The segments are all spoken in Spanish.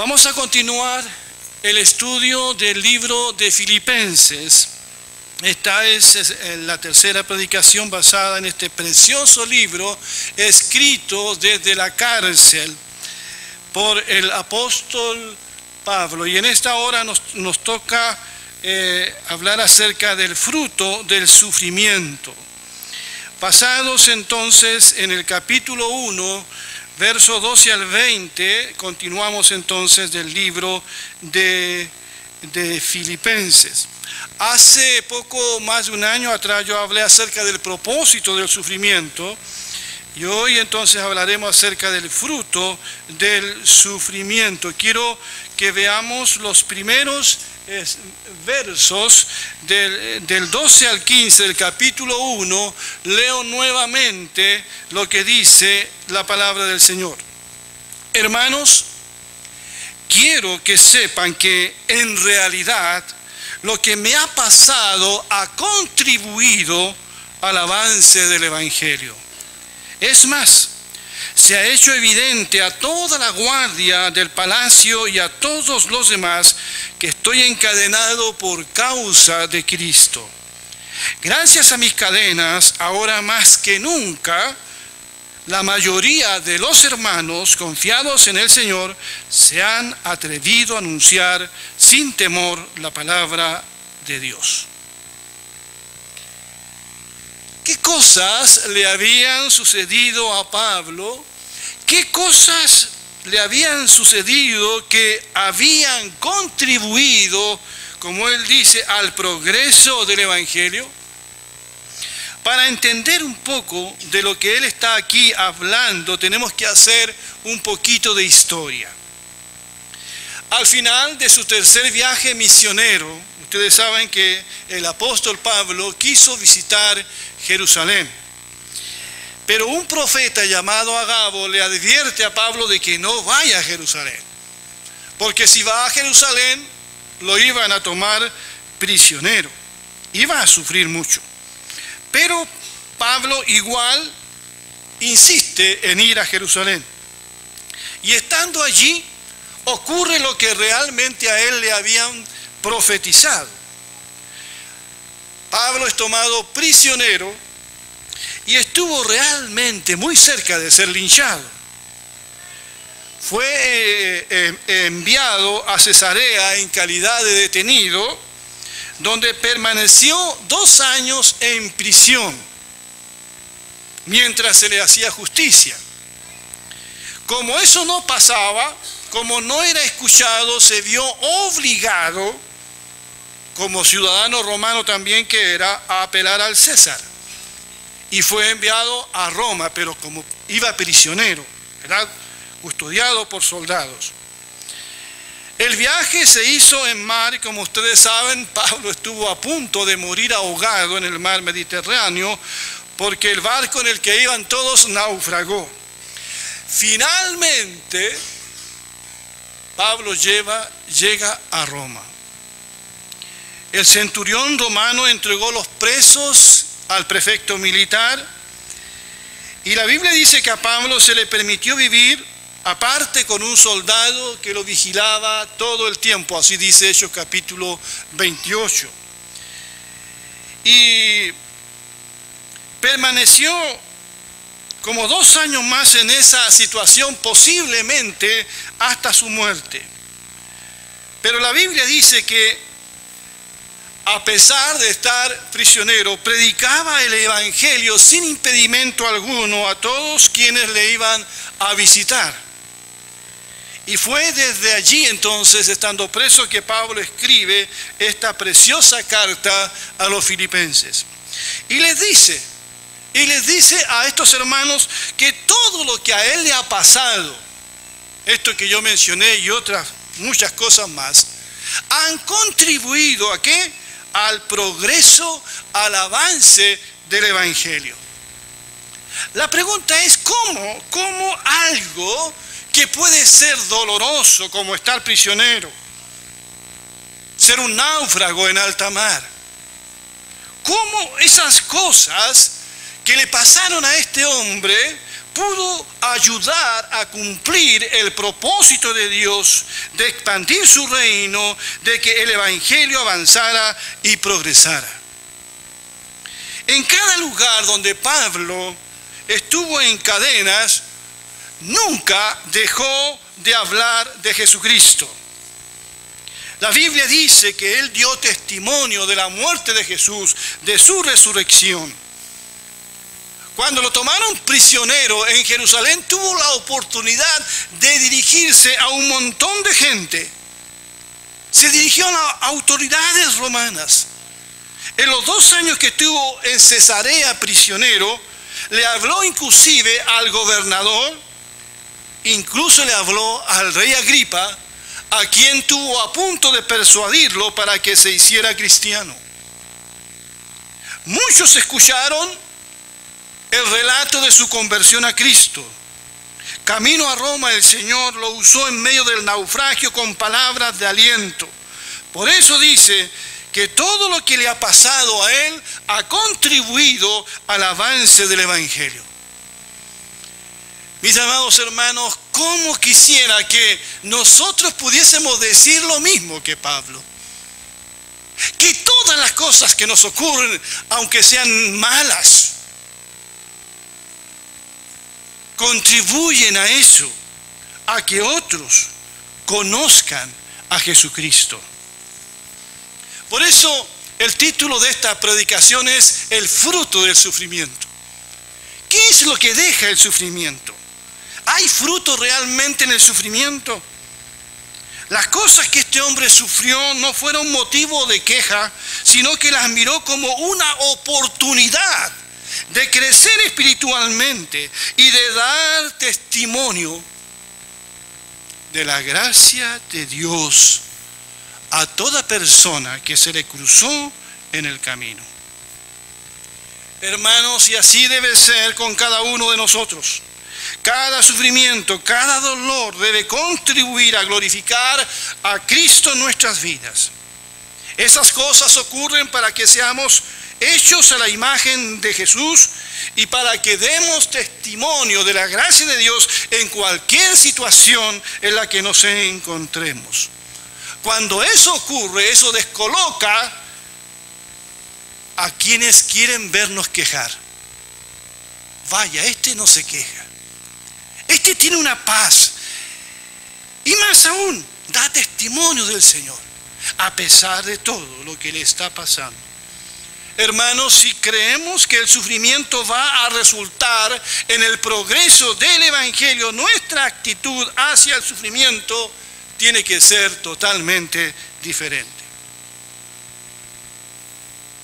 Vamos a continuar el estudio del libro de Filipenses. Esta es la tercera predicación basada en este precioso libro escrito desde la cárcel por el apóstol Pablo. Y en esta hora nos, toca eh, hablar acerca del fruto del sufrimiento. Pasados entonces en el capítulo 1, verso 12 al 20, continuamos entonces del libro de, de Filipenses. Hace poco más de un año atrás yo hablé acerca del propósito del sufrimiento y hoy entonces hablaremos acerca del fruto del sufrimiento. Quiero que veamos los primeros versos del, del 12 al 15 del capítulo 1. Leo nuevamente lo que dice la palabra del Señor. Hermanos, quiero que sepan que en realidad lo que me ha pasado ha contribuido al avance del Evangelio. Es más, se ha hecho evidente a toda la guardia del palacio y a todos los demás que estoy encadenado por causa de Cristo. Gracias a mis cadenas, ahora más que nunca, la mayoría de los hermanos confiados en el Señor se han atrevido a anunciar sin temor la palabra de Dios. ¿Qué cosas le habían sucedido a Pablo? ¿Qué cosas le habían sucedido que habían contribuido, como él dice, al progreso del Evangelio? Para entender un poco de lo que él está aquí hablando, tenemos que hacer un poquito de historia. Al final de su tercer viaje misionero, ustedes saben que el apóstol Pablo quiso visitar Jerusalén. Pero un profeta llamado Agabo le advierte a Pablo de que no vaya a Jerusalén. Porque si va a Jerusalén, lo iban a tomar prisionero. Iba a sufrir mucho. Pero Pablo igual insiste en ir a Jerusalén. Y estando allí, ocurre lo que realmente a él le habían profetizado. Pablo es tomado prisionero y estuvo realmente muy cerca de ser linchado. Fue eh, eh, enviado a Cesarea en calidad de detenido, donde permaneció dos años en prisión, mientras se le hacía justicia. Como eso no pasaba, como no era escuchado, se vio obligado, como ciudadano romano también que era, a apelar al César. Y fue enviado a Roma, pero como iba prisionero, era custodiado por soldados. El viaje se hizo en mar y como ustedes saben, Pablo estuvo a punto de morir ahogado en el mar Mediterráneo porque el barco en el que iban todos naufragó. Finalmente, Pablo llega a Roma. El centurión romano entregó los presos al prefecto militar y la Biblia dice que a Pablo se le permitió vivir aparte con un soldado que lo vigilaba todo el tiempo, así dice Hechos capítulo 28. Y permaneció como dos años más en esa situación, posiblemente hasta su muerte. Pero la Biblia dice que a pesar de estar prisionero, predicaba el Evangelio sin impedimento alguno a todos quienes le iban a visitar. Y fue desde allí entonces, estando preso, que Pablo escribe esta preciosa carta a los filipenses. Y les dice, y les dice a estos hermanos que todo lo que a él le ha pasado, esto que yo mencioné y otras muchas cosas más, han contribuido a qué? Al progreso, al avance del Evangelio. La pregunta es cómo, cómo algo que puede ser doloroso como estar prisionero, ser un náufrago en alta mar, cómo esas cosas que le pasaron a este hombre pudo ayudar a cumplir el propósito de Dios de expandir su reino, de que el Evangelio avanzara y progresara. En cada lugar donde Pablo estuvo en cadenas, nunca dejó de hablar de Jesucristo. La Biblia dice que Él dio testimonio de la muerte de Jesús, de su resurrección. Cuando lo tomaron prisionero en Jerusalén, tuvo la oportunidad de dirigirse a un montón de gente. Se dirigió a autoridades romanas. En los dos años que estuvo en Cesarea prisionero, le habló inclusive al gobernador, incluso le habló al rey Agripa, a quien tuvo a punto de persuadirlo para que se hiciera cristiano. Muchos escucharon el relato de su conversión a Cristo. Camino a Roma el Señor lo usó en medio del naufragio con palabras de aliento. Por eso dice que todo lo que le ha pasado a él ha contribuido al avance del Evangelio. Mis amados hermanos, ¿cómo quisiera que nosotros pudiésemos decir lo mismo que Pablo? Que todas las cosas que nos ocurren, aunque sean malas, contribuyen a eso, a que otros conozcan a Jesucristo. Por eso el título de esta predicación es El fruto del sufrimiento. ¿Qué es lo que deja el sufrimiento? ¿Hay fruto realmente en el sufrimiento? Las cosas que este hombre sufrió no fueron motivo de queja, sino que las miró como una oportunidad de crecer espiritualmente y de dar testimonio de la gracia de Dios a toda persona que se le cruzó en el camino. Hermanos, y así debe ser con cada uno de nosotros. Cada sufrimiento, cada dolor debe contribuir a glorificar a Cristo en nuestras vidas. Esas cosas ocurren para que seamos hechos a la imagen de Jesús y para que demos testimonio de la gracia de Dios en cualquier situación en la que nos encontremos. Cuando eso ocurre, eso descoloca a quienes quieren vernos quejar. Vaya, este no se queja. Este tiene una paz. Y más aún, da testimonio del Señor, a pesar de todo lo que le está pasando. Hermanos, si creemos que el sufrimiento va a resultar en el progreso del Evangelio, nuestra actitud hacia el sufrimiento tiene que ser totalmente diferente.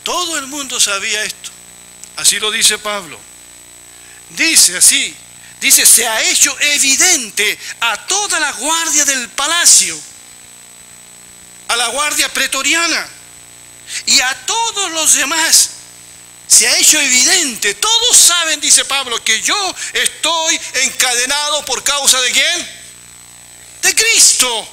Todo el mundo sabía esto. Así lo dice Pablo. Dice así, dice, se ha hecho evidente a toda la guardia del palacio, a la guardia pretoriana y a todos los demás. Se ha hecho evidente, todos saben, dice Pablo, que yo estoy encadenado por causa de quién? De Cristo.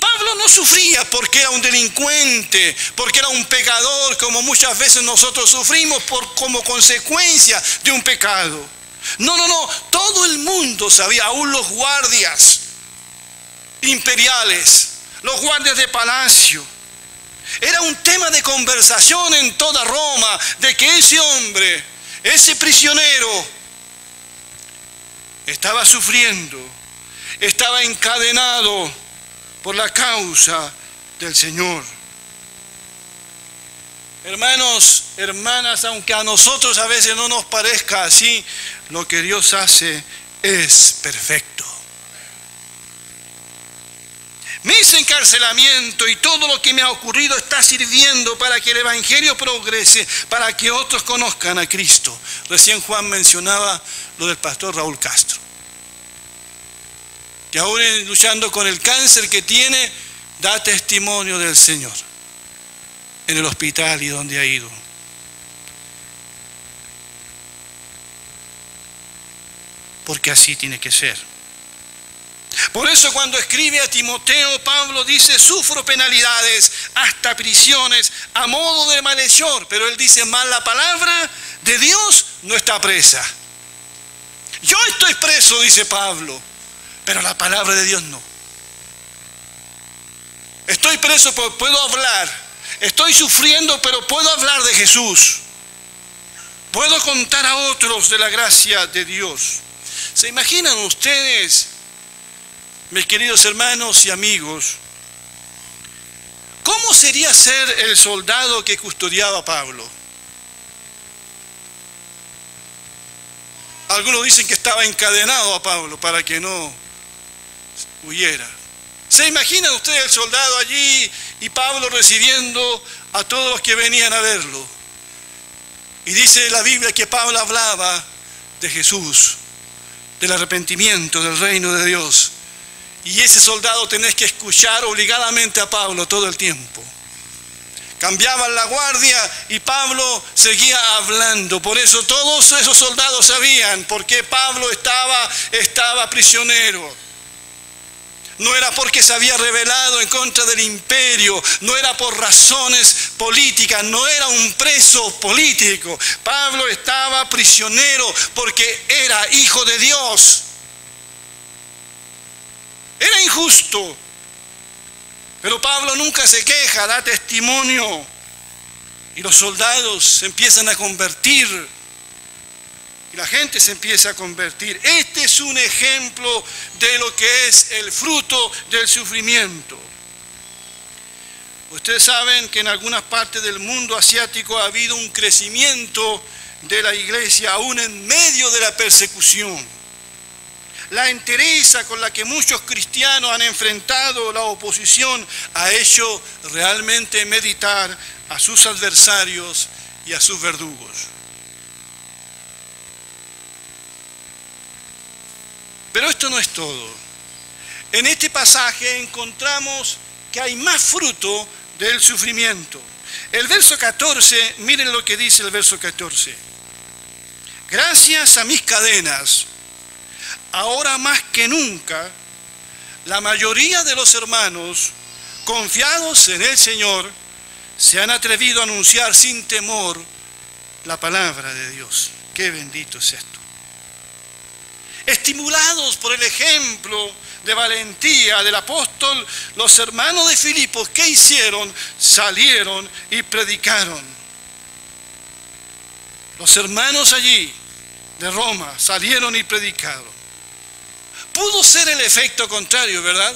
Pablo no sufría porque era un delincuente, porque era un pecador, como muchas veces nosotros sufrimos por, como consecuencia de un pecado. No, no, no, todo el mundo sabía, aún los guardias imperiales, los guardias de palacio. Era un tema de conversación en toda Roma de que ese hombre, ese prisionero, estaba sufriendo, estaba encadenado por la causa del Señor. Hermanos, hermanas, aunque a nosotros a veces no nos parezca así, lo que Dios hace es perfecto. Mis encarcelamientos y todo lo que me ha ocurrido está sirviendo para que el Evangelio progrese, para que otros conozcan a Cristo. Recién Juan mencionaba lo del pastor Raúl Castro, que ahora luchando con el cáncer que tiene, da testimonio del Señor en el hospital y donde ha ido. porque así tiene que ser. Por eso cuando escribe a Timoteo, Pablo dice, sufro penalidades, hasta prisiones, a modo de malhechor, pero él dice, mal la palabra de Dios no está presa. Yo estoy preso, dice Pablo, pero la palabra de Dios no. Estoy preso, pero puedo hablar. Estoy sufriendo, pero puedo hablar de Jesús. Puedo contar a otros de la gracia de Dios. ¿Se imaginan ustedes, mis queridos hermanos y amigos, cómo sería ser el soldado que custodiaba a Pablo? Algunos dicen que estaba encadenado a Pablo para que no huyera. ¿Se imaginan ustedes el soldado allí y Pablo recibiendo a todos los que venían a verlo? Y dice la Biblia que Pablo hablaba de Jesús, del arrepentimiento, del reino de Dios. Y ese soldado tenés que escuchar obligadamente a Pablo todo el tiempo cambiaban la guardia y Pablo seguía hablando. Por eso todos esos soldados sabían por qué Pablo estaba, estaba prisionero. No era porque se había rebelado en contra del imperio, no era por razones políticas, no era un preso político. Pablo estaba prisionero porque era hijo de Dios. Era injusto, pero Pablo nunca se queja, da testimonio. Y los soldados se empiezan a convertir. Y la gente se empieza a convertir. Este es un ejemplo de lo que es el fruto del sufrimiento. Ustedes saben que en algunas partes del mundo asiático ha habido un crecimiento de la iglesia aún en medio de la persecución la entereza con la que muchos cristianos han enfrentado la oposición ha hecho realmente meditar a sus adversarios y a sus verdugos. Pero esto no es todo. En este pasaje encontramos que hay más fruto del sufrimiento. El verso 14, miren lo que dice el verso 14. Gracias a mis cadenas ahora más que nunca, la mayoría de los hermanos, confiados en el Señor, se han atrevido a anunciar sin temor la palabra de Dios. Qué bendito es esto. Estimulados por el ejemplo de valentía del apóstol, los hermanos de Filipos, ¿qué hicieron? Salieron y predicaron. Los hermanos allí de Roma salieron y predicaron pudo ser el efecto contrario, ¿verdad?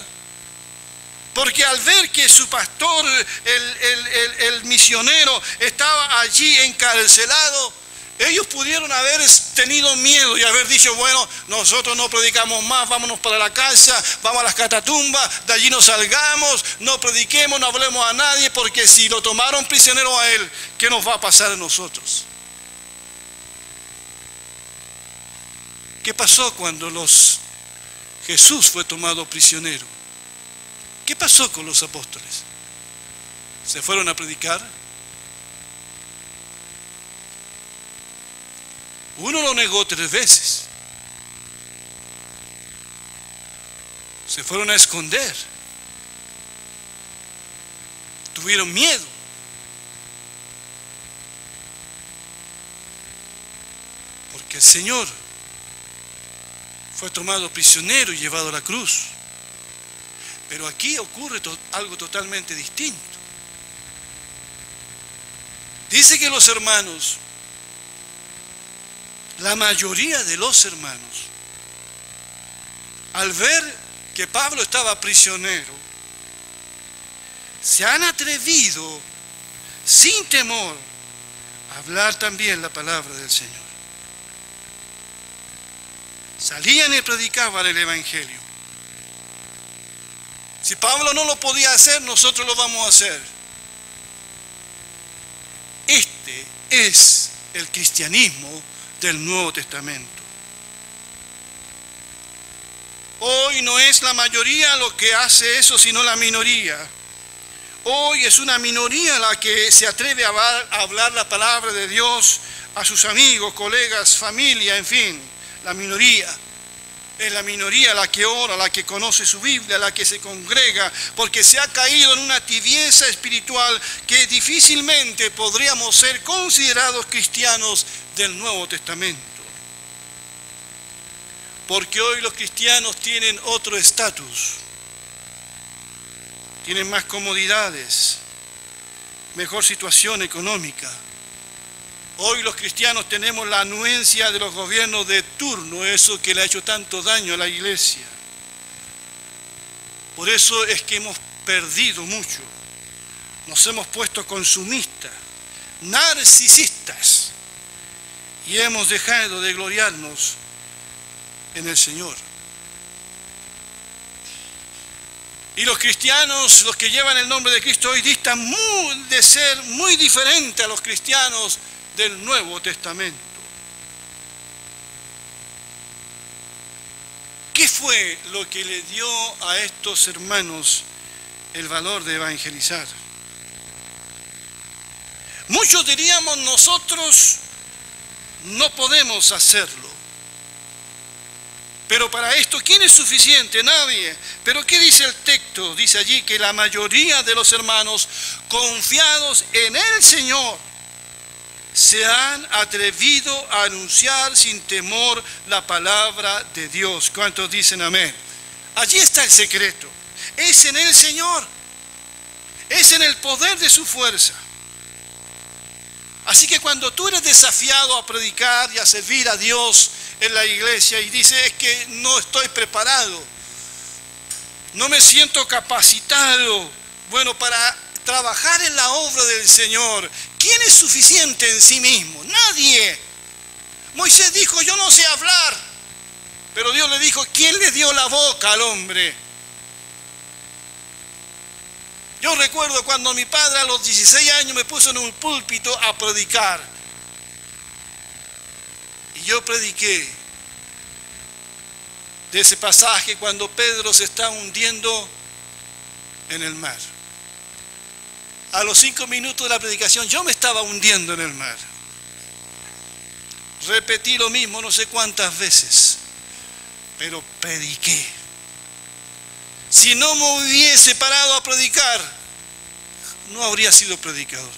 Porque al ver que su pastor, el, misionero, estaba allí encarcelado, ellos pudieron haber tenido miedo y haber dicho, bueno, nosotros no predicamos más, vámonos para la casa, vamos a las catatumbas, de allí no salgamos, no prediquemos, no hablemos a nadie, porque si lo tomaron prisionero a él, ¿qué nos va a pasar a nosotros? ¿Qué pasó cuando los Jesús fue tomado prisionero. ¿Qué pasó con los apóstoles? ¿Se fueron a predicar? Uno lo negó tres veces. Se fueron a esconder. Tuvieron miedo. Porque el Señor fue tomado prisionero y llevado a la cruz. Pero aquí ocurre algo totalmente distinto. Dice que los hermanos, la mayoría de los hermanos, al ver que Pablo estaba prisionero, se han atrevido sin temor a hablar también la palabra del Señor. Salían y predicaban el Evangelio. Si Pablo no lo podía hacer, nosotros lo vamos a hacer. Este es el cristianismo del Nuevo Testamento. Hoy no es la mayoría lo que hace eso, sino la minoría. Hoy es una minoría la que se atreve a hablar la palabra de Dios a sus amigos, colegas, familia, en fin la minoría. Es la minoría la que ora, la que conoce su Biblia, la que se congrega, porque se ha caído en una tibieza espiritual que difícilmente podríamos ser considerados cristianos del Nuevo Testamento. porque hoy los cristianos tienen otro estatus, tienen más comodidades, mejor situación económica. Hoy los cristianos tenemos la anuencia de los gobiernos de turno, eso que le ha hecho tanto daño a la iglesia. Por eso es que hemos perdido mucho. Nos hemos puesto consumistas, narcisistas, y hemos dejado de gloriarnos en el Señor. Y los cristianos, los que llevan el nombre de Cristo hoy, distan muy, de ser muy diferentes a los cristianos del Nuevo Testamento. ¿Qué fue lo que le dio a estos hermanos el valor de evangelizar? Muchos diríamos nosotros no podemos hacerlo. Pero para esto, ¿quién es suficiente? Nadie. Pero ¿qué dice el texto? Dice allí que la mayoría de los hermanos confiados en el Señor se han atrevido a anunciar sin temor la palabra de Dios. ¿Cuántos dicen amén? Allí está el secreto. Es en el Señor. Es en el poder de su fuerza. Así que cuando tú eres desafiado a predicar y a servir a Dios en la iglesia y dices es que no estoy preparado, no me siento capacitado, bueno, para trabajar en la obra del Señor, ¿quién es suficiente en sí mismo? Nadie. Moisés dijo, yo no sé hablar, pero Dios le dijo, ¿quién le dio la boca al hombre? Yo recuerdo cuando mi padre a los 16 años me puso en un púlpito a predicar. Y yo prediqué de ese pasaje cuando Pedro se está hundiendo en el mar. A los cinco minutos de la predicación yo me estaba hundiendo en el mar. Repetí lo mismo no sé cuántas veces, pero prediqué. Si no me hubiese parado a predicar, no habría sido predicador.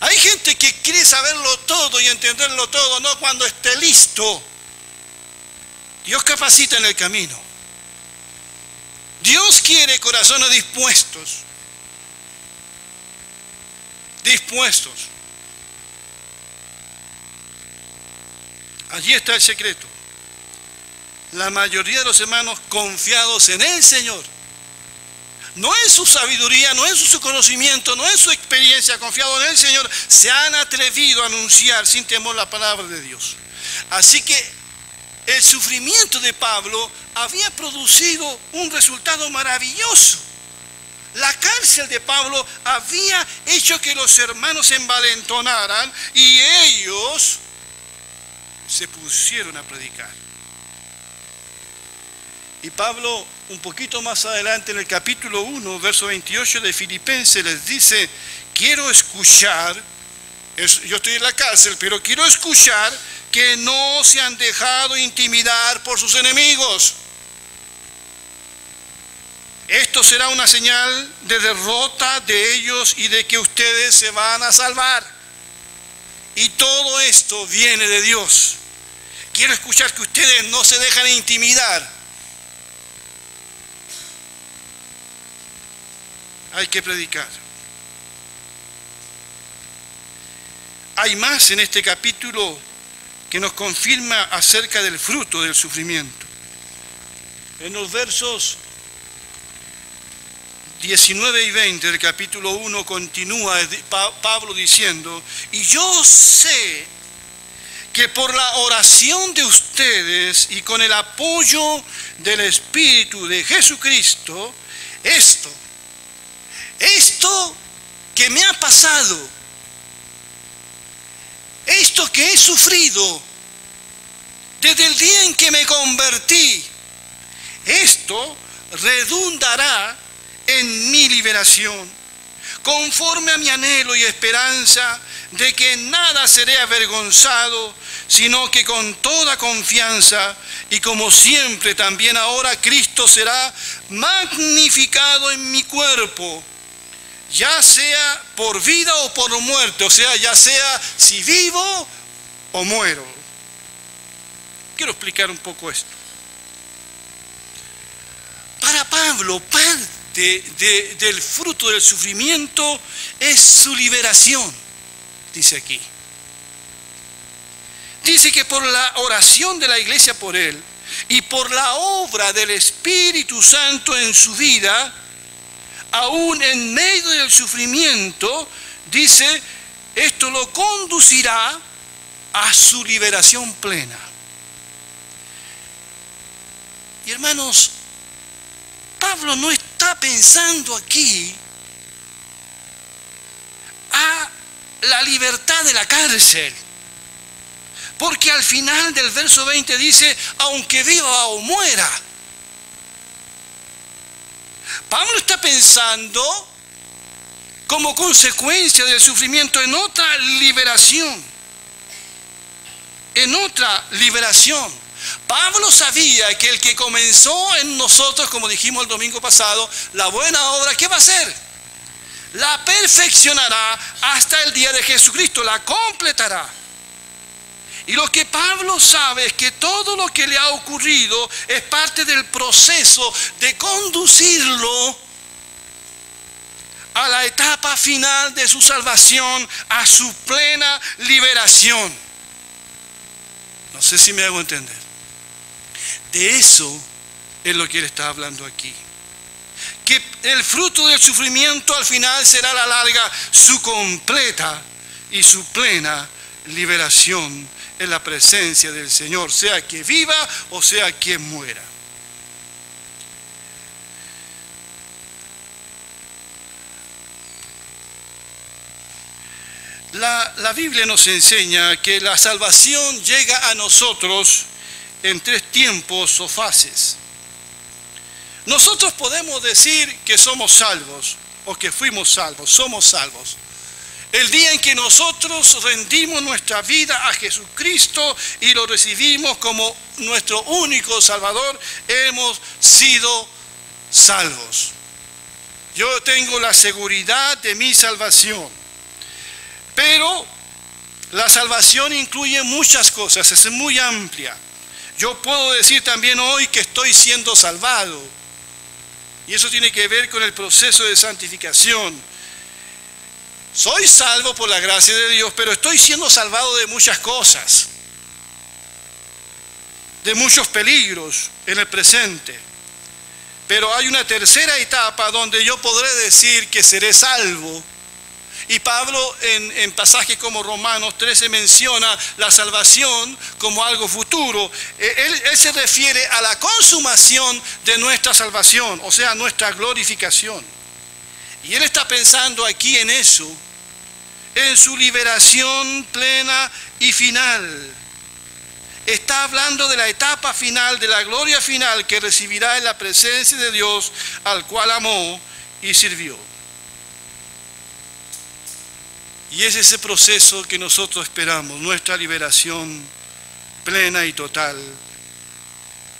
Hay gente que quiere saberlo todo y entenderlo todo, no cuando esté listo. Dios capacita en el camino. Dios quiere corazones dispuestos. Dispuestos. Allí está el secreto la mayoría de los hermanos confiados en el Señor. No en su sabiduría, no en su conocimiento, no en su experiencia, confiado en el Señor, se han atrevido a anunciar sin temor la palabra de Dios. Así que el sufrimiento de Pablo había producido un resultado maravilloso. La cárcel de Pablo había hecho que los hermanos se envalentonaran y ellos se pusieron a predicar. Y Pablo, un poquito más adelante en el capítulo 1, verso 28 de Filipenses, les dice, quiero escuchar, yo estoy en la cárcel, pero quiero escuchar que no se han dejado intimidar por sus enemigos. Esto será una señal de derrota de ellos y de que ustedes se van a salvar. Y todo esto viene de Dios. Quiero escuchar que ustedes no se dejan intimidar hay que predicar. Hay más en este capítulo que nos confirma acerca del fruto del sufrimiento. En los versos 19 y 20 del capítulo 1 continúa Pablo diciendo, y yo sé que por la oración de ustedes y con el apoyo del Espíritu de Jesucristo, esto esto que me ha pasado, esto que he sufrido desde el día en que me convertí, esto redundará en mi liberación, conforme a mi anhelo y esperanza de que nada seré avergonzado, sino que con toda confianza y como siempre también ahora Cristo será magnificado en mi cuerpo ya sea por vida o por muerte, o sea, ya sea si vivo o muero. Quiero explicar un poco esto. Para Pablo, del fruto del sufrimiento es su liberación, dice aquí. Dice que por la oración de la iglesia por él y por la obra del Espíritu Santo en su vida, aún en medio del sufrimiento, dice, esto lo conducirá a su liberación plena. Y hermanos, Pablo no está pensando aquí a la libertad de la cárcel. Porque al final del verso 20 dice, aunque viva o muera. Pablo está pensando como consecuencia del sufrimiento en otra liberación. En otra liberación. Pablo sabía que el que comenzó en nosotros, como dijimos el domingo pasado, la buena obra, ¿qué va a hacer? La perfeccionará hasta el día de Jesucristo, la completará. Y lo que Pablo sabe es que todo lo que le ha ocurrido es parte del proceso de conducirlo a la etapa final de su salvación, a su plena liberación. No sé si me hago entender. De eso es lo que él está hablando aquí. Que el fruto del sufrimiento al final será la larga su completa y su plena liberación en la presencia del Señor, sea que viva o sea que muera. La, la, Biblia nos enseña que la salvación llega a nosotros en tres tiempos o fases. Nosotros podemos decir que somos salvos o que fuimos salvos, somos salvos. El día en que nosotros rendimos nuestra vida a Jesucristo y lo recibimos como nuestro único Salvador, hemos sido salvos. Yo tengo la seguridad de mi salvación. Pero la salvación incluye muchas cosas, es muy amplia. Yo puedo decir también hoy que estoy siendo salvado. Y eso tiene que ver con el proceso de santificación soy salvo por la gracia de Dios, pero estoy siendo salvado de muchas cosas, de muchos peligros en el presente. Pero hay una tercera etapa donde yo podré decir que seré salvo. Y Pablo en, en, pasajes como Romanos 13 menciona la salvación como algo futuro. E, él, él se refiere a la consumación de nuestra salvación, o sea, nuestra glorificación. Y él está pensando aquí en eso, en su liberación plena y final. Está hablando de la etapa final, de la gloria final que recibirá en la presencia de Dios al cual amó y sirvió. Y es ese proceso que nosotros esperamos, nuestra liberación plena y total,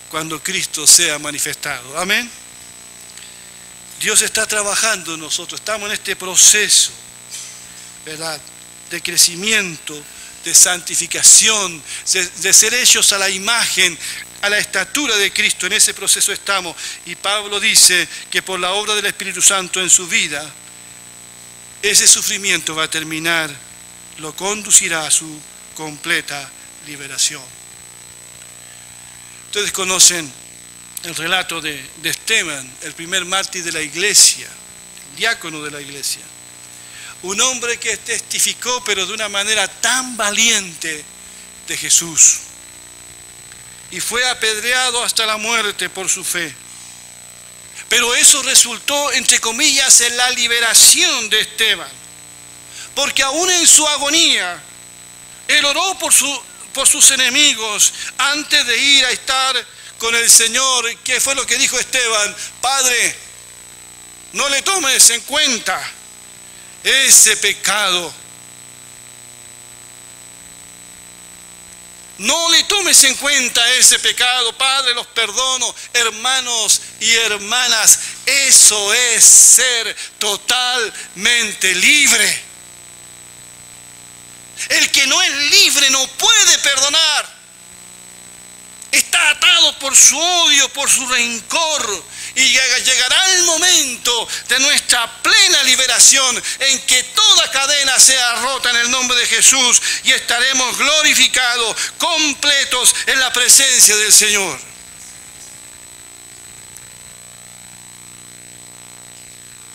cuando Cristo sea manifestado. Amén. Dios está trabajando en nosotros, estamos en este proceso, ¿verdad? De crecimiento, de santificación, de, ser hechos a la imagen, a la estatura de Cristo. En ese proceso estamos. Y Pablo dice que por la obra del Espíritu Santo en su vida, ese sufrimiento va a terminar, lo conducirá a su completa liberación. Ustedes conocen el relato de, Esteban, el primer mártir de la iglesia, diácono de la iglesia. Un hombre que testificó, pero de una manera tan valiente, de Jesús. Y fue apedreado hasta la muerte por su fe. Pero eso resultó, entre comillas, en la liberación de Esteban. Porque aún en su agonía, él oró por, por sus enemigos antes de ir a estar con el Señor, ¿qué fue lo que dijo Esteban? Padre, no le tomes en cuenta ese pecado. No le tomes en cuenta ese pecado, Padre, los perdono, hermanos y hermanas. Eso es ser totalmente libre. El que no es libre no puede perdonar. está atado por su odio, por su rencor. Y llegará el momento de nuestra plena liberación en que toda cadena sea rota en el nombre de Jesús y estaremos glorificados, completos en la presencia del Señor.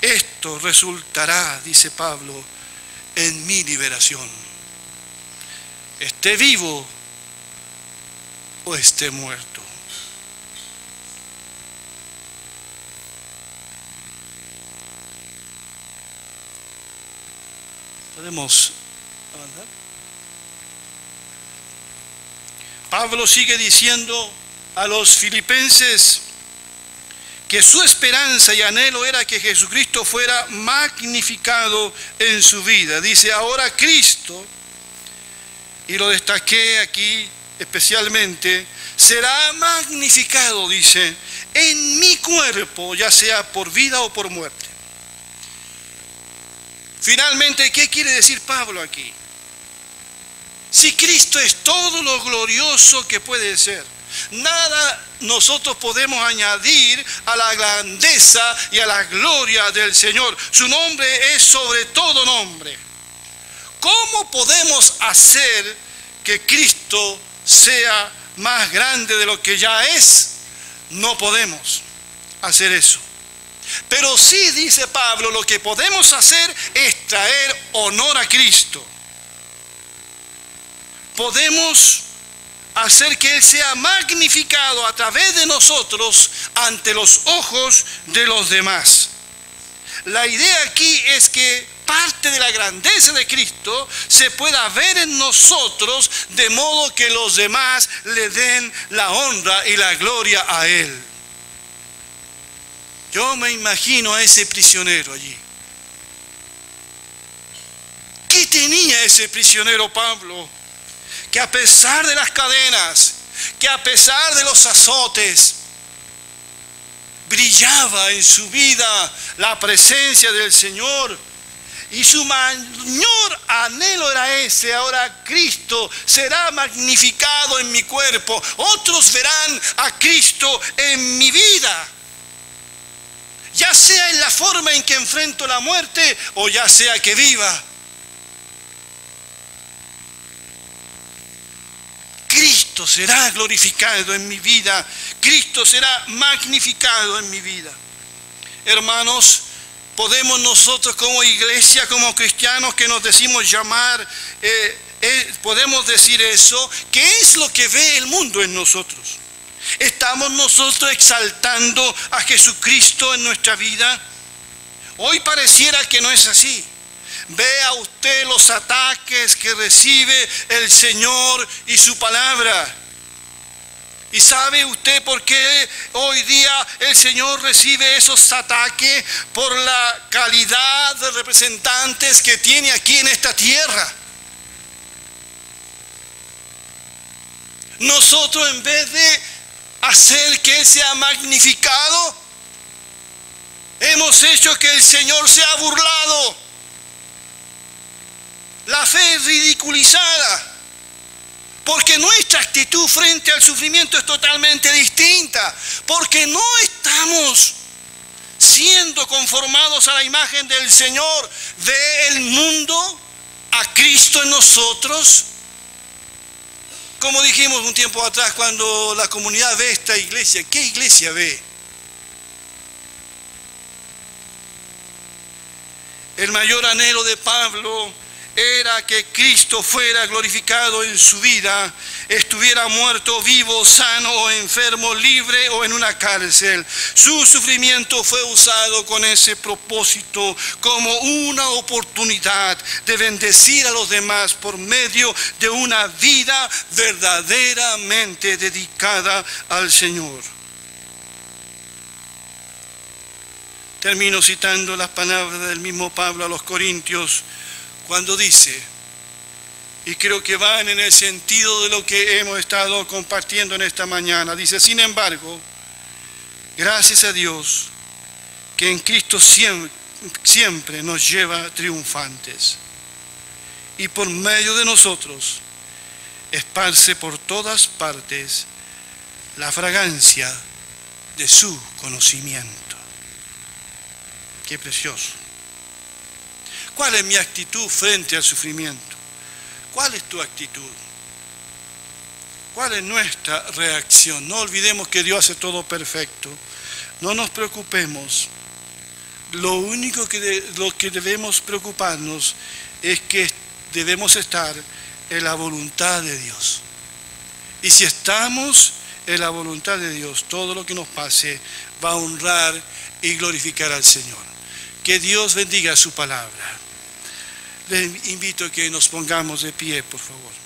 Esto resultará, dice Pablo, en mi liberación. Esté vivo o esté muerto. Podemos avanzar. Pablo sigue diciendo a los filipenses que su esperanza y anhelo era que Jesucristo fuera magnificado en su vida. Dice, ahora Cristo, y lo destaqué aquí especialmente, será magnificado, dice, en mi cuerpo, ya sea por vida o por muerte. Finalmente, ¿qué quiere decir Pablo aquí? Si Cristo es todo lo glorioso que puede ser, nada nosotros podemos añadir a la grandeza y a la gloria del Señor. Su nombre es sobre todo nombre. ¿Cómo podemos hacer que Cristo sea más grande de lo que ya es? No podemos hacer eso. Pero sí, dice Pablo, lo que podemos hacer es traer honor a Cristo. Podemos hacer que Él sea magnificado a través de nosotros ante los ojos de los demás. La idea aquí es que parte de la grandeza de Cristo se pueda ver en nosotros de modo que los demás le den la honra y la gloria a Él. Yo me imagino a ese prisionero allí. ¿Qué tenía ese prisionero Pablo? Que a pesar de las cadenas, que a pesar de los azotes, brillaba en su vida la presencia del Señor. Y su mayor anhelo era ese, ahora Cristo será magnificado en mi cuerpo. Otros verán a Cristo en mi vida ya sea en la forma en que enfrento la muerte o ya sea que viva. Cristo será glorificado en mi vida, Cristo será magnificado en mi vida. Hermanos, podemos nosotros como iglesia, como cristianos que nos decimos llamar, eh, eh, podemos decir eso, ¿qué es lo que ve el mundo en nosotros? ¿Estamos nosotros exaltando a Jesucristo en nuestra vida? Hoy pareciera que no es así. Vea usted los ataques que recibe el Señor y su palabra. ¿Y sabe usted por qué hoy día el Señor recibe esos ataques? Por la calidad de representantes que tiene aquí en esta tierra. Nosotros en vez de hacer que Él sea magnificado, hemos hecho que el Señor sea burlado, la fe ridiculizada, porque nuestra actitud frente al sufrimiento es totalmente distinta, porque no estamos siendo conformados a la imagen del Señor, ve el mundo a Cristo en nosotros como dijimos un tiempo atrás, cuando la comunidad ve esta iglesia, ¿qué iglesia ve? El mayor anhelo de Pablo era que Cristo fuera glorificado en su vida, estuviera muerto, vivo, sano o enfermo, libre o en una cárcel. Su sufrimiento fue usado con ese propósito como una oportunidad de bendecir a los demás por medio de una vida verdaderamente dedicada al Señor. Termino citando las palabras del mismo Pablo a los Corintios cuando dice, y creo que van en el sentido de lo que hemos estado compartiendo en esta mañana, dice, sin embargo, gracias a Dios que en Cristo siempre, siempre nos lleva triunfantes y por medio de nosotros esparce por todas partes la fragancia de su conocimiento. Qué precioso. ¿Cuál es mi actitud frente al sufrimiento? ¿Cuál es tu actitud? ¿Cuál es nuestra reacción? No olvidemos que Dios hace todo perfecto. No nos preocupemos. Lo único que, lo que debemos preocuparnos es que debemos estar en la voluntad de Dios. Y si estamos en la voluntad de Dios, todo lo que nos pase va a honrar y glorificar al Señor. Que Dios bendiga su palabra. Les invito a que nos pongamos de pie, por favor.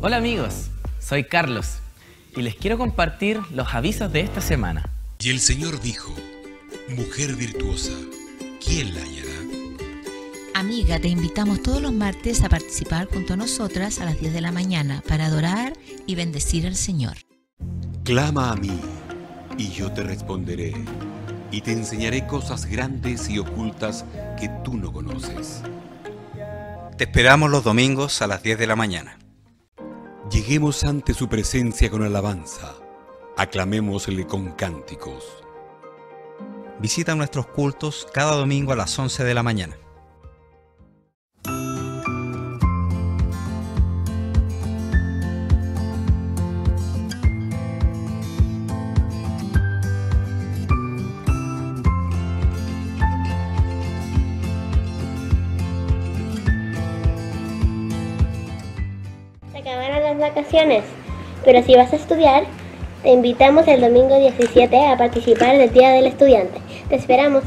Hola amigos, soy Carlos y les quiero compartir los avisos de esta semana. Y el Señor dijo, Mujer virtuosa, ¿quién la hallará? Amiga, te invitamos todos los martes a participar junto a nosotras a las 10 de la mañana para adorar y bendecir al Señor. Clama a mí y yo te responderé y te enseñaré cosas grandes y ocultas que tú no conoces. Te esperamos los domingos a las 10 de la mañana. Lleguemos ante su presencia con alabanza, aclamémosle con cánticos. Visita nuestros cultos cada domingo a las 11 de la mañana. Vacaciones, pero si vas a estudiar, te invitamos el domingo 17 a participar del Día del Estudiante. Te esperamos.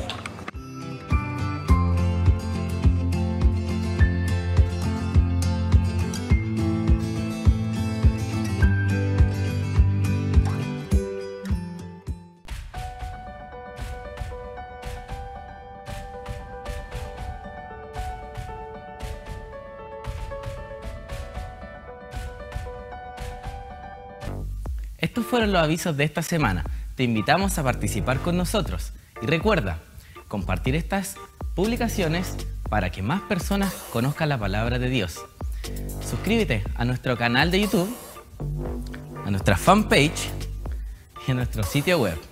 Fueron los avisos de esta semana. Te invitamos a participar con nosotros. Y recuerda, compartir estas publicaciones para que más personas conozcan la palabra de Dios. Suscríbete a nuestro canal de YouTube, a nuestra fanpage y a nuestro sitio web.